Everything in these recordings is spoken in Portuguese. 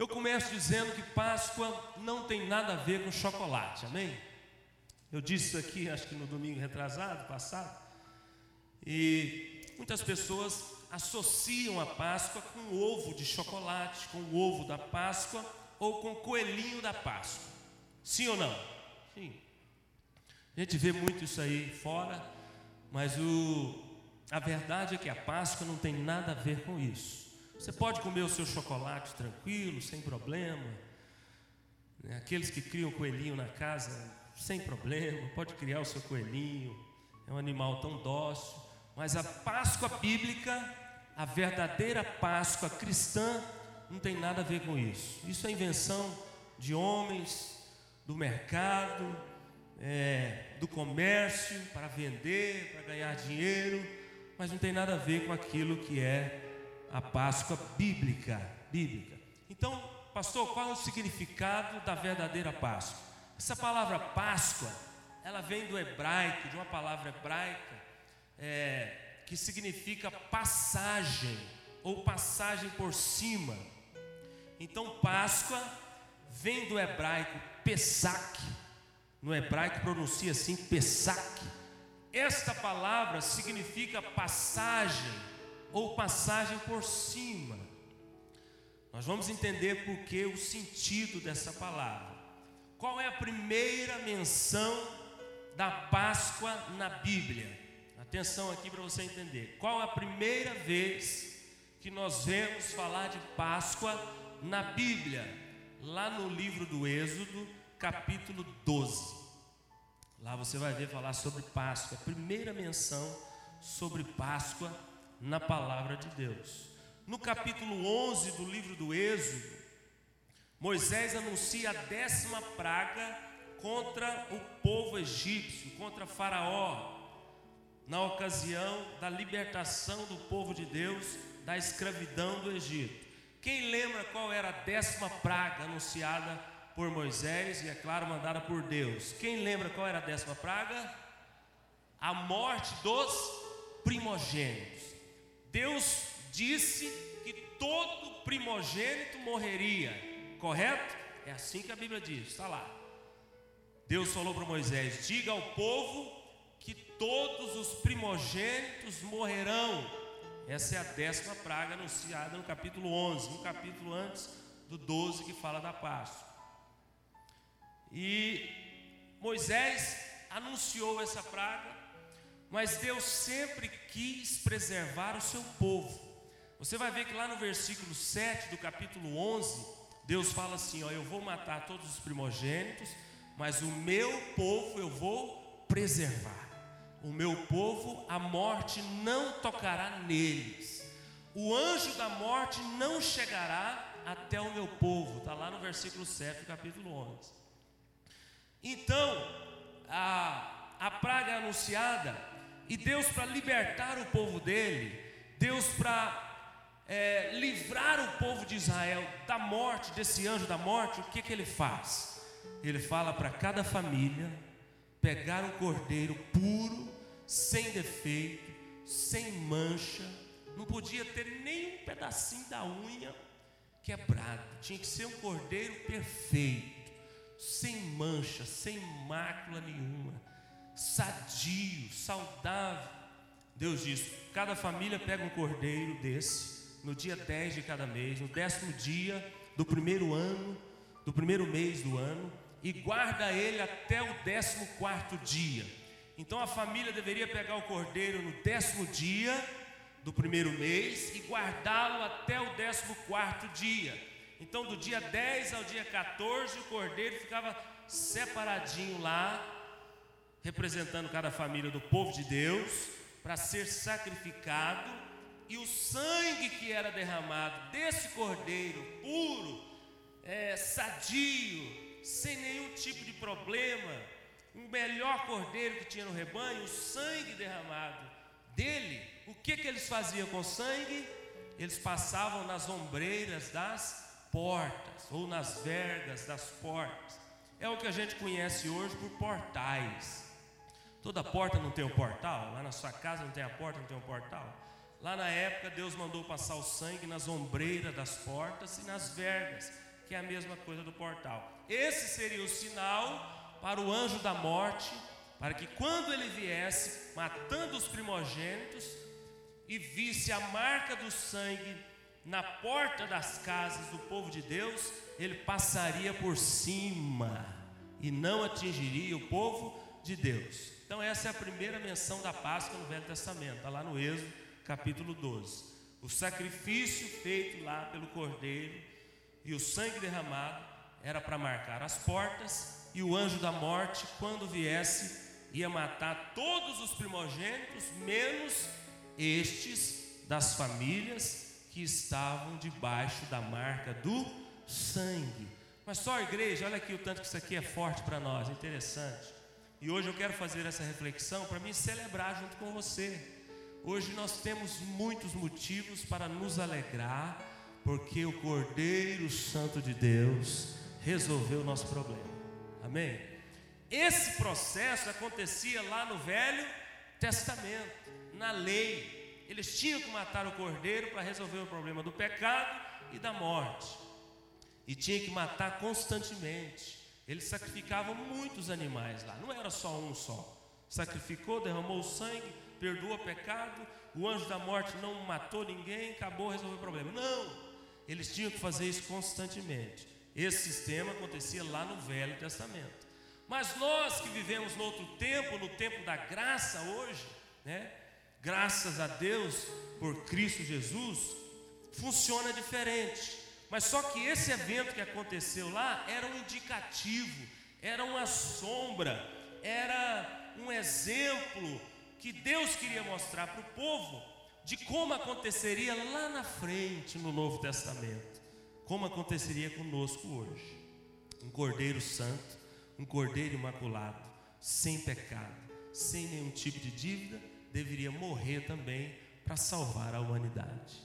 Eu começo dizendo que Páscoa não tem nada a ver com chocolate, amém? Eu disse isso aqui, acho que no domingo retrasado, passado, e muitas pessoas associam a Páscoa com o ovo de chocolate, com o ovo da Páscoa ou com o coelhinho da Páscoa. Sim ou não? Sim. A gente vê muito isso aí fora, mas o, a verdade é que a Páscoa não tem nada a ver com isso. Você pode comer o seu chocolate tranquilo, sem problema. Né? Aqueles que criam coelhinho na casa, sem problema, pode criar o seu coelhinho. É um animal tão dócil. Mas a Páscoa bíblica, a verdadeira Páscoa cristã, não tem nada a ver com isso. Isso é invenção de homens, do mercado, é, do comércio, para vender, para ganhar dinheiro, mas não tem nada a ver com aquilo que é a Páscoa bíblica. bíblica. Então, pastor, qual é o significado da verdadeira Páscoa? Essa palavra Páscoa, ela vem do hebraico, de uma palavra hebraica, é, que significa passagem ou passagem por cima. Então, Páscoa vem do hebraico Pesach, no hebraico pronuncia assim Pesach. Esta palavra significa passagem ou passagem por cima. Nós vamos entender por que o sentido dessa palavra. Qual é a primeira menção da Páscoa na Bíblia? Atenção aqui para você entender. Qual é a primeira vez que nós vemos falar de Páscoa na Bíblia? lá no livro do Êxodo, capítulo 12. Lá você vai ver falar sobre Páscoa, primeira menção sobre Páscoa na palavra de Deus. No capítulo 11 do livro do Êxodo, Moisés anuncia a décima praga contra o povo egípcio, contra Faraó, na ocasião da libertação do povo de Deus da escravidão do Egito. Quem lembra qual era a décima praga anunciada por Moisés e, é claro, mandada por Deus? Quem lembra qual era a décima praga? A morte dos primogênitos. Deus disse que todo primogênito morreria, correto? É assim que a Bíblia diz, está lá. Deus falou para Moisés: diga ao povo que todos os primogênitos morrerão. Essa é a décima praga anunciada no capítulo 11, um capítulo antes do 12 que fala da Páscoa. E Moisés anunciou essa praga, mas Deus sempre quis preservar o seu povo. Você vai ver que lá no versículo 7 do capítulo 11, Deus fala assim: ó, Eu vou matar todos os primogênitos, mas o meu povo eu vou preservar o meu povo, a morte não tocará neles. O anjo da morte não chegará até o meu povo. Está lá no versículo 7 do capítulo 11. Então, a, a praga anunciada, e Deus, para libertar o povo dele, Deus, para é, livrar o povo de Israel da morte, desse anjo da morte, o que, que ele faz? Ele fala para cada família pegar um cordeiro puro, sem defeito, sem mancha, não podia ter nem um pedacinho da unha quebrado, tinha que ser um cordeiro perfeito, sem mancha, sem mácula nenhuma, sadio, saudável. Deus disse: cada família pega um cordeiro desse, no dia 10 de cada mês, no décimo dia do primeiro ano, do primeiro mês do ano, e guarda ele até o décimo quarto dia. Então a família deveria pegar o cordeiro no décimo dia do primeiro mês e guardá-lo até o décimo quarto dia. Então, do dia 10 ao dia 14, o cordeiro ficava separadinho lá, representando cada família do povo de Deus, para ser sacrificado, e o sangue que era derramado desse cordeiro puro, é, sadio, sem nenhum tipo de problema, o melhor cordeiro que tinha no rebanho, o sangue derramado dele, o que, que eles faziam com o sangue? Eles passavam nas ombreiras das portas, ou nas vergas das portas. É o que a gente conhece hoje por portais. Toda porta não tem um portal? Lá na sua casa não tem a porta, não tem um portal? Lá na época, Deus mandou passar o sangue nas ombreiras das portas e nas vergas. que é a mesma coisa do portal. Esse seria o sinal para o anjo da morte, para que quando ele viesse, matando os primogênitos, e visse a marca do sangue na porta das casas do povo de Deus, ele passaria por cima e não atingiria o povo de Deus. Então, essa é a primeira menção da Páscoa no Velho Testamento, está lá no Êxodo, capítulo 12. O sacrifício feito lá pelo cordeiro e o sangue derramado era para marcar as portas, e o anjo da morte, quando viesse, ia matar todos os primogênitos, menos estes das famílias que estavam debaixo da marca do sangue. Mas só a igreja, olha aqui o tanto que isso aqui é forte para nós, é interessante. E hoje eu quero fazer essa reflexão para me celebrar junto com você. Hoje nós temos muitos motivos para nos alegrar, porque o Cordeiro Santo de Deus resolveu o nosso problema. Amém? Esse processo acontecia lá no Velho Testamento, na lei. Eles tinham que matar o cordeiro para resolver o problema do pecado e da morte. E tinha que matar constantemente. Eles sacrificavam muitos animais lá, não era só um só. Sacrificou, derramou o sangue, perdoou o pecado, o anjo da morte não matou ninguém, acabou, resolveu o problema. Não, eles tinham que fazer isso constantemente. Esse sistema acontecia lá no Velho Testamento. Mas nós que vivemos no outro tempo, no tempo da graça hoje, né? graças a Deus por Cristo Jesus, funciona diferente. Mas só que esse evento que aconteceu lá era um indicativo, era uma sombra, era um exemplo que Deus queria mostrar para o povo de como aconteceria lá na frente no Novo Testamento, como aconteceria conosco hoje. Um Cordeiro Santo, um Cordeiro Imaculado, sem pecado, sem nenhum tipo de dívida deveria morrer também para salvar a humanidade.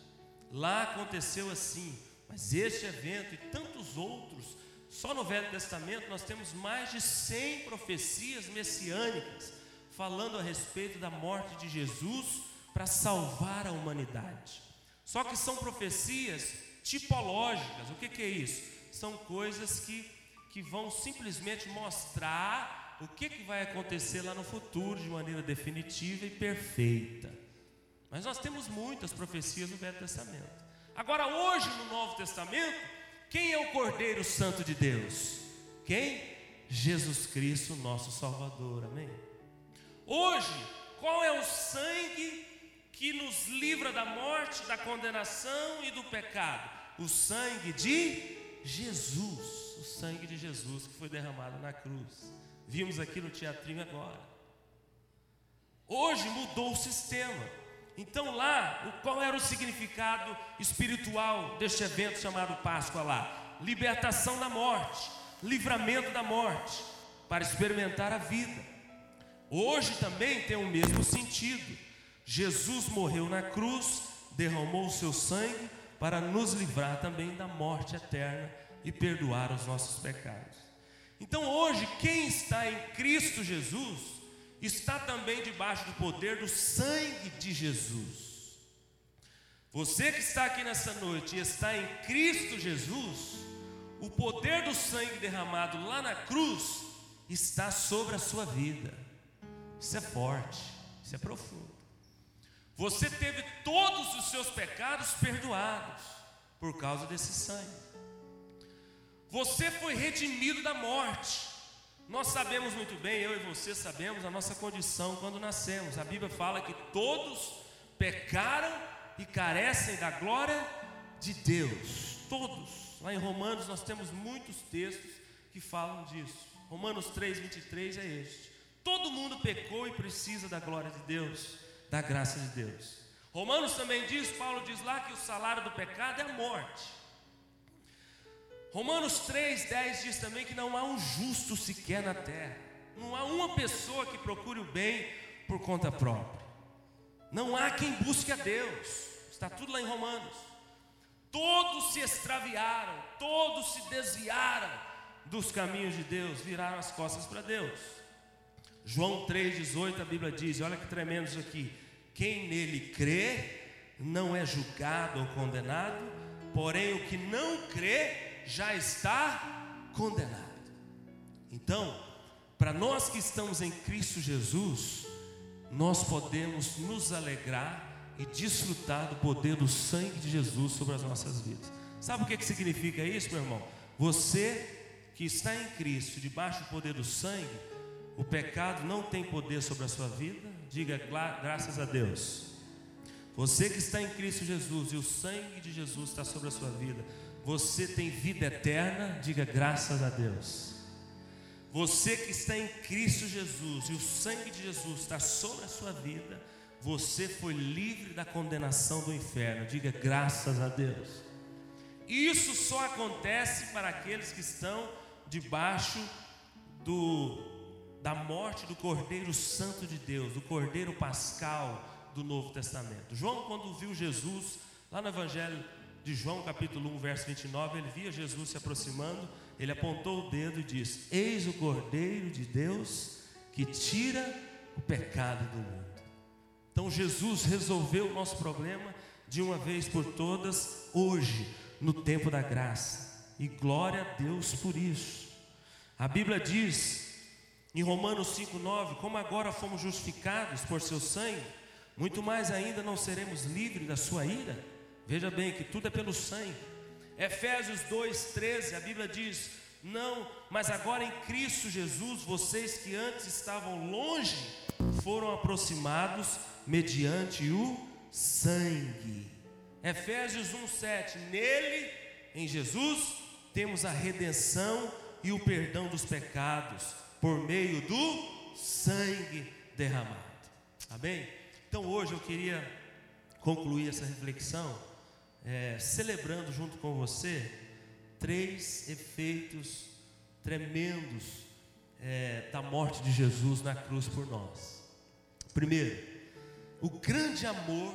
Lá aconteceu assim, mas este evento e tantos outros, só no Velho Testamento nós temos mais de 100 profecias messiânicas falando a respeito da morte de Jesus para salvar a humanidade. Só que são profecias tipológicas. O que, que é isso? São coisas que, que vão simplesmente mostrar o que, que vai acontecer lá no futuro de maneira definitiva e perfeita. Mas nós temos muitas profecias no Velho Testamento. Agora, hoje no Novo Testamento, quem é o Cordeiro Santo de Deus? Quem? Jesus Cristo, nosso Salvador. Amém? Hoje, qual é o sangue que nos livra da morte, da condenação e do pecado? O sangue de Jesus. O sangue de Jesus que foi derramado na cruz. Vimos aqui no teatrinho agora. Hoje mudou o sistema. Então lá, qual era o significado espiritual deste evento chamado Páscoa lá? Libertação da morte, livramento da morte, para experimentar a vida. Hoje também tem o mesmo sentido. Jesus morreu na cruz, derramou o seu sangue para nos livrar também da morte eterna e perdoar os nossos pecados. Então hoje, quem está em Cristo Jesus, está também debaixo do poder do sangue de Jesus. Você que está aqui nessa noite e está em Cristo Jesus, o poder do sangue derramado lá na cruz está sobre a sua vida. Isso é forte, isso é profundo. Você teve todos os seus pecados perdoados por causa desse sangue. Você foi redimido da morte. Nós sabemos muito bem, eu e você sabemos a nossa condição quando nascemos. A Bíblia fala que todos pecaram e carecem da glória de Deus. Todos. Lá em Romanos nós temos muitos textos que falam disso. Romanos 3, 23 é este. Todo mundo pecou e precisa da glória de Deus, da graça de Deus. Romanos também diz, Paulo diz lá que o salário do pecado é a morte. Romanos 3,10 diz também que não há um justo sequer na terra. Não há uma pessoa que procure o bem por conta própria. Não há quem busque a Deus. Está tudo lá em Romanos. Todos se extraviaram, todos se desviaram dos caminhos de Deus, viraram as costas para Deus. João 3,18 a Bíblia diz: olha que tremendo isso aqui. Quem nele crê não é julgado ou condenado, porém o que não crê já está condenado. Então, para nós que estamos em Cristo Jesus, nós podemos nos alegrar e desfrutar do poder do sangue de Jesus sobre as nossas vidas. Sabe o que, que significa isso, meu irmão? Você que está em Cristo, debaixo do poder do sangue, o pecado não tem poder sobre a sua vida, diga graças a Deus. Você que está em Cristo Jesus e o sangue de Jesus está sobre a sua vida, você tem vida eterna, diga graças a Deus. Você que está em Cristo Jesus e o sangue de Jesus está sobre a sua vida, você foi livre da condenação do inferno. Diga graças a Deus. Isso só acontece para aqueles que estão debaixo do, da morte do Cordeiro Santo de Deus, do Cordeiro Pascal do Novo Testamento. João, quando viu Jesus, lá no Evangelho de João, capítulo 1, verso 29, ele via Jesus se aproximando ele apontou o dedo e disse: Eis o Cordeiro de Deus que tira o pecado do mundo. Então Jesus resolveu o nosso problema de uma vez por todas, hoje, no tempo da graça. E glória a Deus por isso. A Bíblia diz em Romanos 5,9: Como agora fomos justificados por seu sangue, muito mais ainda não seremos livres da sua ira. Veja bem que tudo é pelo sangue. Efésios 2,13, a Bíblia diz: Não, mas agora em Cristo Jesus, vocês que antes estavam longe, foram aproximados mediante o sangue. Efésios 1,7, nele, em Jesus, temos a redenção e o perdão dos pecados, por meio do sangue derramado. Amém? Então hoje eu queria concluir essa reflexão é, celebrando junto com você três efeitos tremendos é, da morte de Jesus na cruz por nós. Primeiro, o grande amor,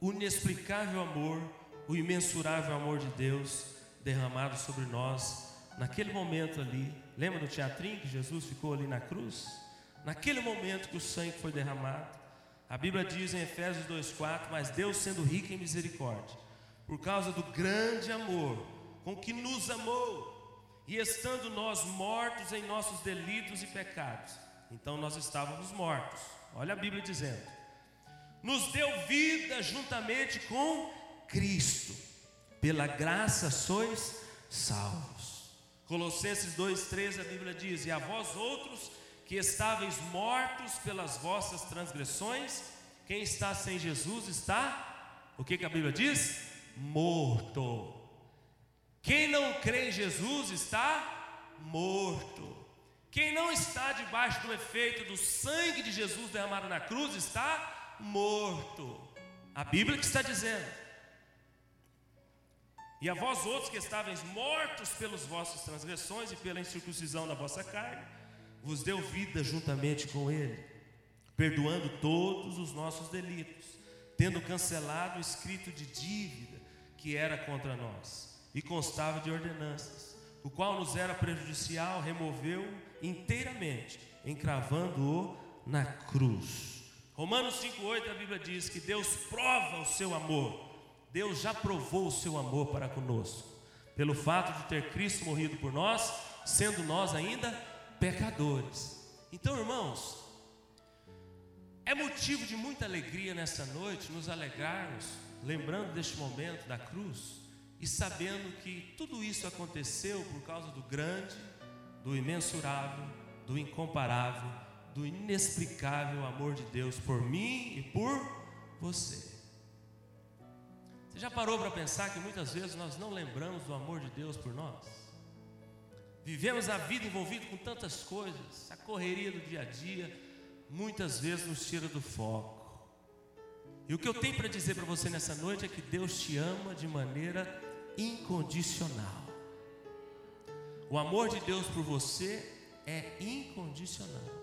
o inexplicável amor, o imensurável amor de Deus derramado sobre nós naquele momento ali. Lembra do teatrinho que Jesus ficou ali na cruz? Naquele momento que o sangue foi derramado, a Bíblia diz em Efésios 2,4: Mas Deus, sendo rico em misericórdia, por causa do grande amor com que nos amou, e estando nós mortos em nossos delitos e pecados, então nós estávamos mortos. Olha a Bíblia dizendo: nos deu vida juntamente com Cristo, pela graça sois salvos. Colossenses 2,13 a Bíblia diz: E a vós outros que estáveis mortos pelas vossas transgressões, quem está sem Jesus está, o que, que a Bíblia diz? Morto. Quem não crê em Jesus está morto. Quem não está debaixo do efeito do sangue de Jesus derramado na cruz está morto. A Bíblia que está dizendo. E a vós outros que estáveis mortos pelas vossas transgressões e pela incircuncisão da vossa carne, vos deu vida juntamente com Ele, perdoando todos os nossos delitos, tendo cancelado o escrito de dívida que era contra nós e constava de ordenanças, o qual nos era prejudicial, removeu inteiramente, encravando-o na cruz. Romanos 5,8 a Bíblia diz que Deus prova o seu amor, Deus já provou o seu amor para conosco, pelo fato de ter Cristo morrido por nós, sendo nós ainda pecadores. Então, irmãos, é motivo de muita alegria nessa noite nos alegrarmos lembrando deste momento da cruz e sabendo que tudo isso aconteceu por causa do grande, do imensurável, do incomparável, do inexplicável amor de Deus por mim e por você. Você já parou para pensar que muitas vezes nós não lembramos do amor de Deus por nós? Vivemos a vida envolvida com tantas coisas, a correria do dia a dia, muitas vezes nos tira do foco. E o que eu tenho para dizer para você nessa noite é que Deus te ama de maneira incondicional. O amor de Deus por você é incondicional.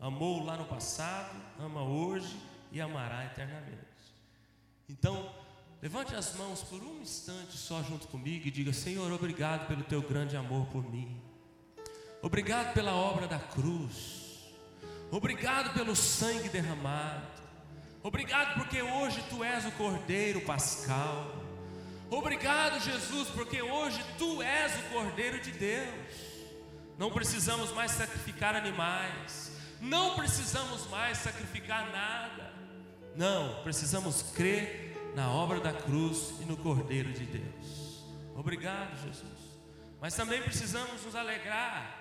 Amou lá no passado, ama hoje e amará eternamente. Então, levante as mãos por um instante só junto comigo e diga: Senhor, obrigado pelo teu grande amor por mim. Obrigado pela obra da cruz. Obrigado pelo sangue derramado. Obrigado porque hoje tu és o Cordeiro Pascal. Obrigado, Jesus, porque hoje tu és o Cordeiro de Deus. Não precisamos mais sacrificar animais, não precisamos mais sacrificar nada. Não, precisamos crer na obra da cruz e no Cordeiro de Deus. Obrigado, Jesus. Mas também precisamos nos alegrar,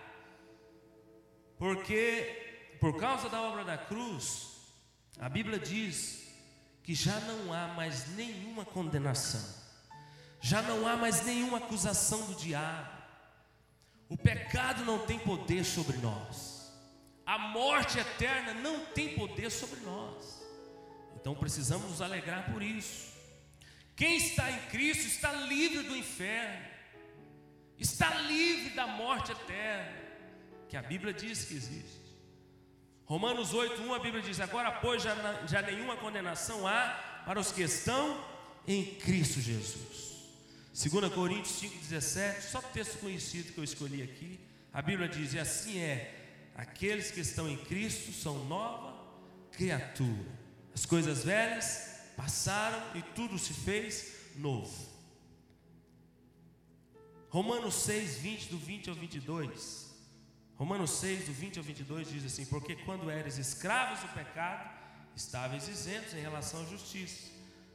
porque por causa da obra da cruz, a Bíblia diz que já não há mais nenhuma condenação, já não há mais nenhuma acusação do diabo, o pecado não tem poder sobre nós, a morte eterna não tem poder sobre nós, então precisamos nos alegrar por isso. Quem está em Cristo está livre do inferno, está livre da morte eterna, que a Bíblia diz que existe. Romanos 8:1 a Bíblia diz: Agora, pois, já, já nenhuma condenação há para os que estão em Cristo Jesus. 2 Coríntios 5,17, só texto conhecido que eu escolhi aqui. A Bíblia diz: E assim é, aqueles que estão em Cristo são nova criatura. As coisas velhas passaram e tudo se fez novo. Romanos 6, 20, do 20 ao 22. Romanos 6, do 20 ao 22 diz assim: Porque quando eres escravos do pecado, estáveis isentos em relação à justiça.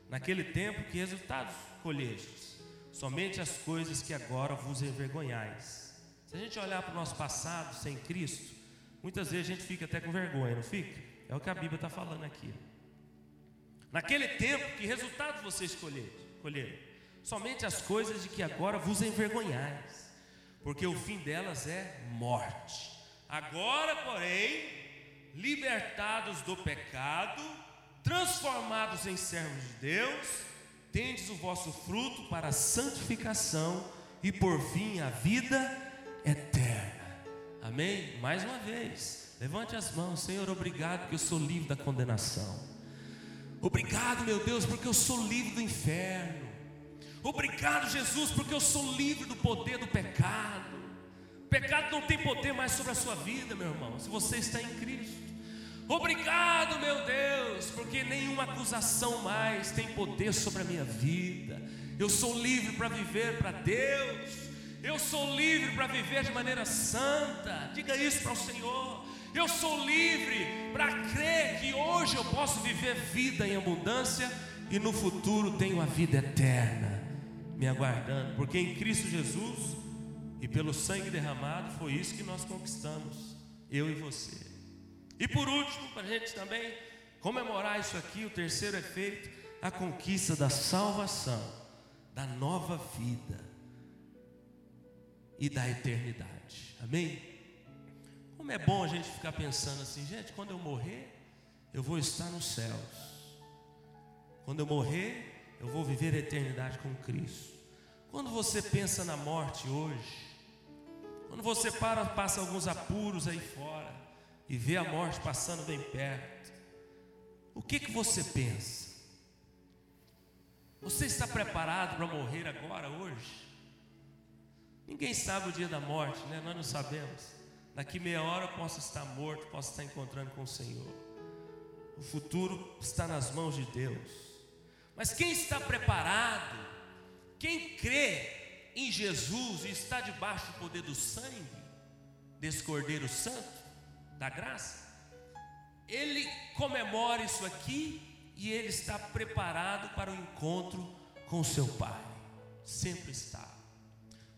Naquele tempo, que resultados colhestes? Somente as coisas que agora vos envergonhais. Se a gente olhar para o nosso passado sem Cristo, muitas vezes a gente fica até com vergonha, não fica? É o que a Bíblia está falando aqui. Naquele tempo, que resultados vocês colheram? Somente as coisas de que agora vos envergonhais porque o fim delas é morte. Agora, porém, libertados do pecado, transformados em servos de Deus, tendes o vosso fruto para a santificação e por fim a vida eterna. Amém? Mais uma vez, levante as mãos, Senhor, obrigado porque eu sou livre da condenação. Obrigado, meu Deus, porque eu sou livre do inferno. Obrigado, Jesus, porque eu sou livre do poder do pecado. O pecado não tem poder mais sobre a sua vida, meu irmão, se você está em Cristo. Obrigado, meu Deus, porque nenhuma acusação mais tem poder sobre a minha vida. Eu sou livre para viver para Deus. Eu sou livre para viver de maneira santa. Diga isso para o Senhor. Eu sou livre para crer que hoje eu posso viver vida em abundância e no futuro tenho a vida eterna me aguardando, porque em Cristo Jesus e pelo sangue derramado foi isso que nós conquistamos, eu e você. E por último, para a gente também comemorar isso aqui, o terceiro efeito, a conquista da salvação, da nova vida e da eternidade. Amém? Como é bom a gente ficar pensando assim, gente, quando eu morrer, eu vou estar nos céus. Quando eu morrer, eu vou viver a eternidade com Cristo. Quando você pensa na morte hoje, quando você para, passa alguns apuros aí fora e vê a morte passando bem perto, o que que você pensa? Você está preparado para morrer agora, hoje? Ninguém sabe o dia da morte, né? Nós não sabemos. Daqui meia hora eu posso estar morto, posso estar encontrando com o Senhor. O futuro está nas mãos de Deus. Mas quem está preparado, quem crê em Jesus e está debaixo do poder do sangue, desse Cordeiro Santo, da graça, ele comemora isso aqui e ele está preparado para o encontro com seu Pai. Sempre está.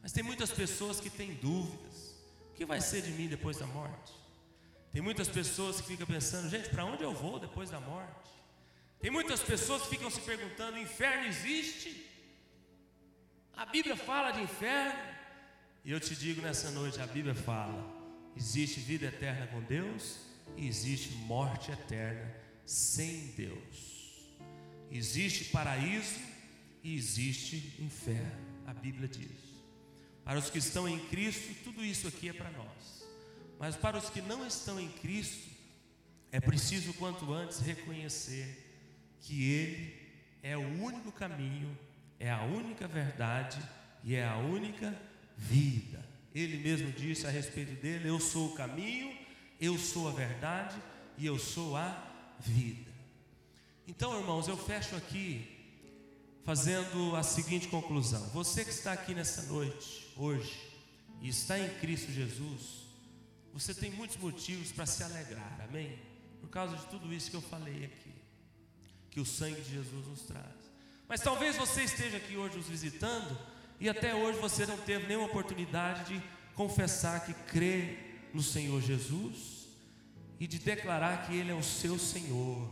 Mas tem muitas pessoas que têm dúvidas: o que vai ser de mim depois da morte? Tem muitas pessoas que ficam pensando: gente, para onde eu vou depois da morte? Tem muitas pessoas que ficam se perguntando: inferno existe? A Bíblia fala de inferno? E eu te digo nessa noite: a Bíblia fala: existe vida eterna com Deus e existe morte eterna sem Deus. Existe paraíso e existe inferno. A Bíblia diz. Para os que estão em Cristo, tudo isso aqui é para nós. Mas para os que não estão em Cristo, é preciso quanto antes reconhecer que Ele é o único caminho, é a única verdade e é a única vida. Ele mesmo disse a respeito dele: Eu sou o caminho, eu sou a verdade e eu sou a vida. Então, irmãos, eu fecho aqui fazendo a seguinte conclusão: você que está aqui nessa noite, hoje, e está em Cristo Jesus, você tem muitos motivos para se alegrar, amém? Por causa de tudo isso que eu falei aqui, que o sangue de Jesus nos traz. Mas talvez você esteja aqui hoje nos visitando e até hoje você não teve nenhuma oportunidade de confessar que crê no Senhor Jesus e de declarar que Ele é o seu Senhor,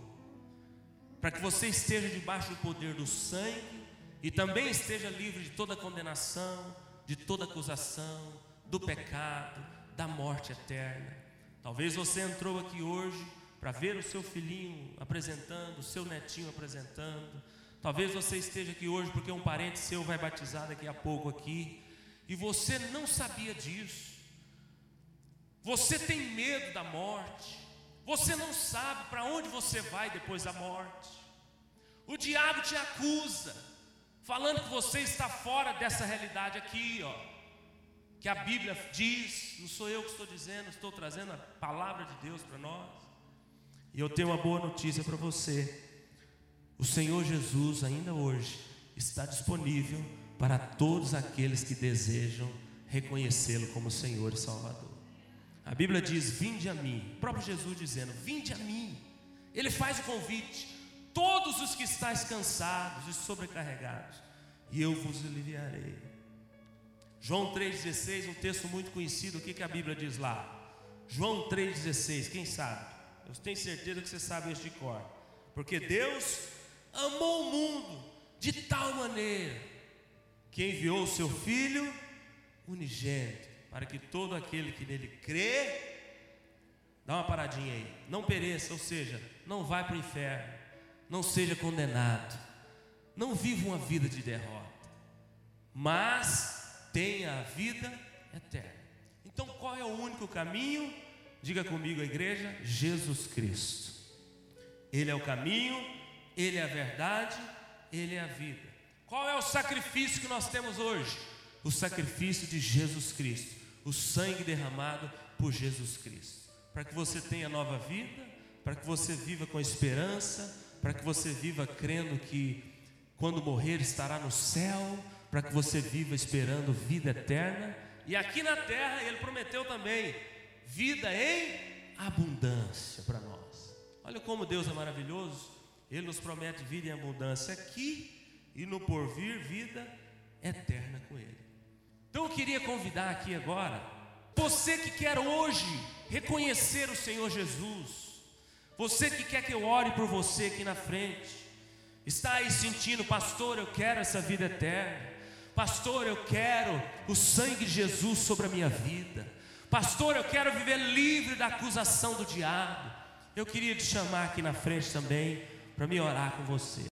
para que você esteja debaixo do poder do sangue e também esteja livre de toda condenação, de toda acusação, do pecado, da morte eterna. Talvez você entrou aqui hoje para ver o seu filhinho apresentando, o seu netinho apresentando. Talvez você esteja aqui hoje porque um parente seu vai batizar daqui a pouco aqui e você não sabia disso. Você tem medo da morte. Você não sabe para onde você vai depois da morte. O diabo te acusa, falando que você está fora dessa realidade aqui, ó. Que a Bíblia diz, não sou eu que estou dizendo, estou trazendo a palavra de Deus para nós. E eu tenho uma boa notícia para você. O Senhor Jesus, ainda hoje, está disponível para todos aqueles que desejam reconhecê-lo como Senhor e Salvador. A Bíblia diz: Vinde a mim, o próprio Jesus dizendo: Vinde a mim. Ele faz o convite: Todos os que estáis cansados e sobrecarregados, e eu vos aliviarei. João 3,16, um texto muito conhecido, o que, que a Bíblia diz lá? João 3,16, quem sabe? Eu tenho certeza que você sabe este de cor. Porque Deus amou o mundo de tal maneira que enviou o seu Filho unigênito para que todo aquele que nele crê, dá uma paradinha aí, não pereça, ou seja, não vá para o inferno, não seja condenado, não viva uma vida de derrota, mas tenha a vida eterna. Então, qual é o único caminho? Diga comigo, a igreja: Jesus Cristo. Ele é o caminho, Ele é a verdade, Ele é a vida. Qual é o sacrifício que nós temos hoje? O sacrifício de Jesus Cristo o sangue derramado por Jesus Cristo, para que você tenha nova vida, para que você viva com esperança, para que você viva crendo que quando morrer estará no céu, para que você viva esperando vida eterna. E aqui na terra ele prometeu também vida em abundância para nós. Olha como Deus é maravilhoso. Ele nos promete vida em abundância aqui e no porvir vida eterna com ele. Então eu queria convidar aqui agora, você que quer hoje reconhecer o Senhor Jesus, você que quer que eu ore por você aqui na frente, está aí sentindo, pastor, eu quero essa vida eterna, pastor, eu quero o sangue de Jesus sobre a minha vida, pastor, eu quero viver livre da acusação do diabo. Eu queria te chamar aqui na frente também para me orar com você.